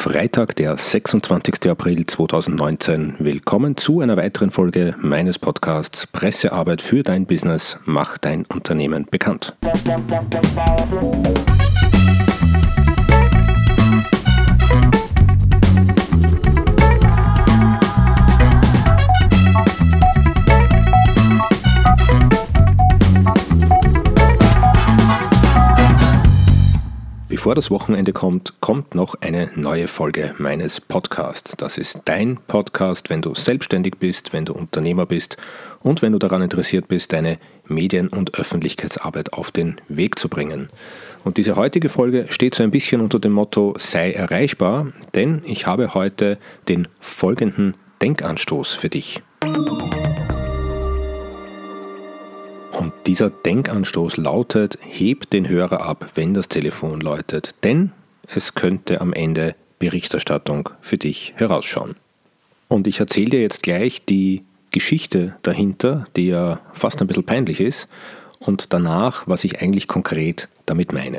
Freitag, der 26. April 2019. Willkommen zu einer weiteren Folge meines Podcasts Pressearbeit für dein Business. Mach dein Unternehmen bekannt. Bevor das Wochenende kommt, kommt noch eine neue Folge meines Podcasts. Das ist dein Podcast, wenn du selbstständig bist, wenn du Unternehmer bist und wenn du daran interessiert bist, deine Medien- und Öffentlichkeitsarbeit auf den Weg zu bringen. Und diese heutige Folge steht so ein bisschen unter dem Motto sei erreichbar, denn ich habe heute den folgenden Denkanstoß für dich. Und dieser Denkanstoß lautet, heb den Hörer ab, wenn das Telefon läutet, denn es könnte am Ende Berichterstattung für dich herausschauen. Und ich erzähle dir jetzt gleich die Geschichte dahinter, die ja fast ein bisschen peinlich ist, und danach, was ich eigentlich konkret damit meine.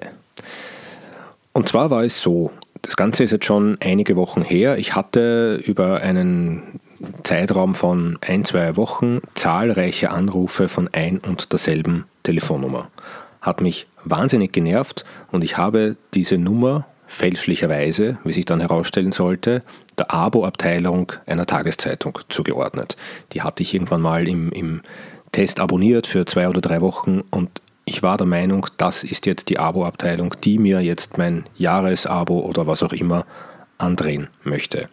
Und zwar war es so, das Ganze ist jetzt schon einige Wochen her. Ich hatte über einen Zeitraum von ein, zwei Wochen zahlreiche Anrufe von ein und derselben Telefonnummer. Hat mich wahnsinnig genervt und ich habe diese Nummer fälschlicherweise, wie sich dann herausstellen sollte, der Abo-Abteilung einer Tageszeitung zugeordnet. Die hatte ich irgendwann mal im, im Test abonniert für zwei oder drei Wochen und ich war der Meinung, das ist jetzt die Abo-Abteilung, die mir jetzt mein Jahresabo oder was auch immer andrehen möchte.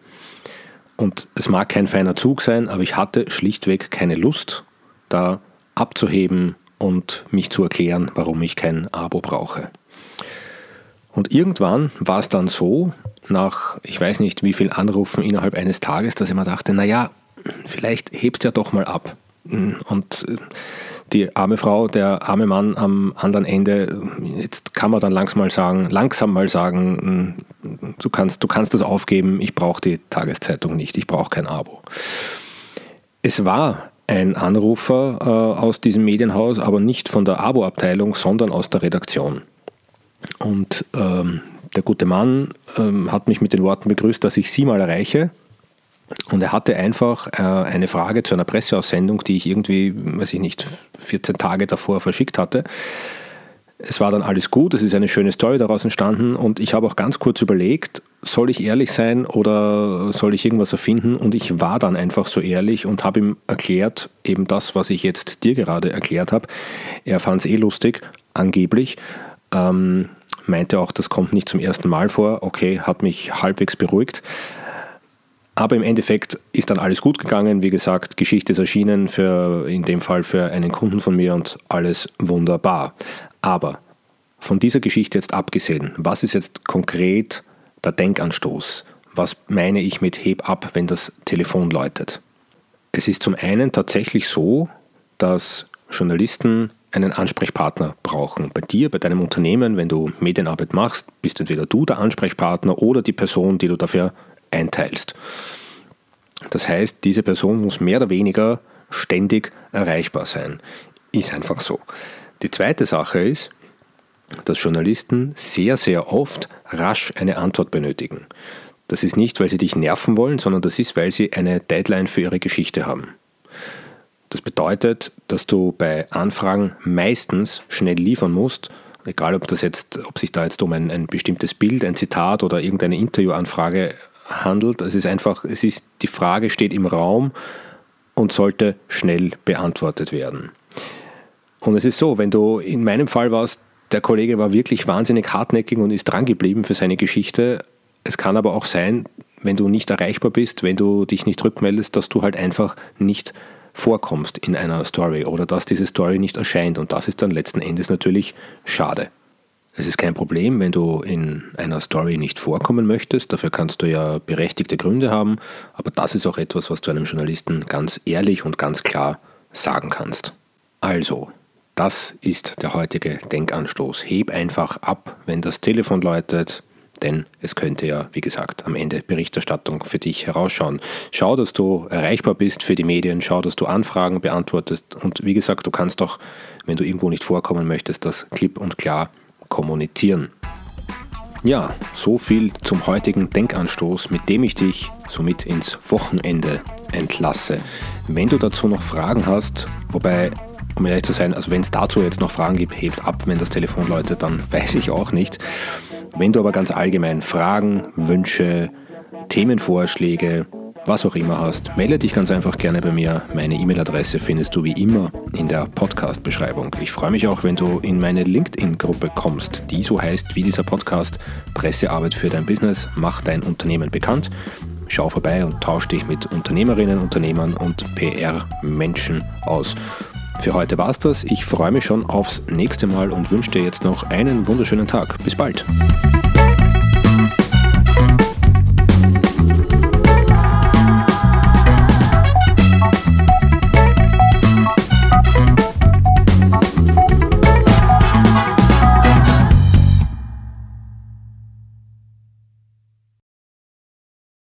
Und es mag kein feiner Zug sein, aber ich hatte schlichtweg keine Lust, da abzuheben und mich zu erklären, warum ich kein Abo brauche. Und irgendwann war es dann so, nach ich weiß nicht wie viel Anrufen innerhalb eines Tages, dass ich mir dachte, naja, vielleicht hebst du ja doch mal ab. Und die arme Frau, der arme Mann am anderen Ende, jetzt kann man dann langsam mal sagen, langsam mal sagen, du kannst, du kannst das aufgeben, ich brauche die Tageszeitung nicht, ich brauche kein Abo. Es war ein Anrufer äh, aus diesem Medienhaus, aber nicht von der Abo-Abteilung, sondern aus der Redaktion. Und ähm, der gute Mann ähm, hat mich mit den Worten begrüßt, dass ich Sie mal erreiche. Und er hatte einfach äh, eine Frage zu einer Presseaussendung, die ich irgendwie, weiß ich nicht, 14 Tage davor verschickt hatte. Es war dann alles gut, es ist eine schöne Story daraus entstanden und ich habe auch ganz kurz überlegt, soll ich ehrlich sein oder soll ich irgendwas erfinden? Und ich war dann einfach so ehrlich und habe ihm erklärt, eben das, was ich jetzt dir gerade erklärt habe. Er fand es eh lustig, angeblich. Ähm, meinte auch, das kommt nicht zum ersten Mal vor. Okay, hat mich halbwegs beruhigt. Aber im Endeffekt ist dann alles gut gegangen. Wie gesagt, Geschichte ist erschienen, für, in dem Fall für einen Kunden von mir und alles wunderbar. Aber von dieser Geschichte jetzt abgesehen, was ist jetzt konkret der Denkanstoß? Was meine ich mit heb ab, wenn das Telefon läutet? Es ist zum einen tatsächlich so, dass Journalisten einen Ansprechpartner brauchen. Bei dir, bei deinem Unternehmen, wenn du Medienarbeit machst, bist entweder du der Ansprechpartner oder die Person, die du dafür einteilst. Das heißt, diese Person muss mehr oder weniger ständig erreichbar sein. Ist einfach so. Die zweite Sache ist, dass Journalisten sehr, sehr oft rasch eine Antwort benötigen. Das ist nicht, weil sie dich nerven wollen, sondern das ist, weil sie eine Deadline für ihre Geschichte haben. Das bedeutet, dass du bei Anfragen meistens schnell liefern musst, egal ob das jetzt, ob sich da jetzt um ein, ein bestimmtes Bild, ein Zitat oder irgendeine Interviewanfrage handelt. Es ist einfach, es ist, die Frage steht im Raum und sollte schnell beantwortet werden. Und es ist so, wenn du in meinem Fall warst, der Kollege war wirklich wahnsinnig hartnäckig und ist dran geblieben für seine Geschichte. Es kann aber auch sein, wenn du nicht erreichbar bist, wenn du dich nicht rückmeldest, dass du halt einfach nicht vorkommst in einer Story oder dass diese Story nicht erscheint. Und das ist dann letzten Endes natürlich schade. Es ist kein Problem, wenn du in einer Story nicht vorkommen möchtest. Dafür kannst du ja berechtigte Gründe haben. Aber das ist auch etwas, was du einem Journalisten ganz ehrlich und ganz klar sagen kannst. Also, das ist der heutige Denkanstoß. Heb einfach ab, wenn das Telefon läutet, denn es könnte ja, wie gesagt, am Ende Berichterstattung für dich herausschauen. Schau, dass du erreichbar bist für die Medien, schau, dass du Anfragen beantwortest und wie gesagt, du kannst auch, wenn du irgendwo nicht vorkommen möchtest, das klipp und klar kommunizieren. Ja, so viel zum heutigen Denkanstoß, mit dem ich dich somit ins Wochenende entlasse. Wenn du dazu noch Fragen hast, wobei, um ehrlich zu sein, also wenn es dazu jetzt noch Fragen gibt, hebt ab, wenn das Telefon läutet, dann weiß ich auch nicht. Wenn du aber ganz allgemein Fragen, Wünsche, Themenvorschläge, was auch immer hast, melde dich ganz einfach gerne bei mir. Meine E-Mail-Adresse findest du wie immer in der Podcast-Beschreibung. Ich freue mich auch, wenn du in meine LinkedIn-Gruppe kommst, die so heißt wie dieser Podcast Pressearbeit für dein Business, mach dein Unternehmen bekannt. Schau vorbei und tausch dich mit Unternehmerinnen, Unternehmern und PR-Menschen aus. Für heute war's das. Ich freue mich schon aufs nächste Mal und wünsche dir jetzt noch einen wunderschönen Tag. Bis bald.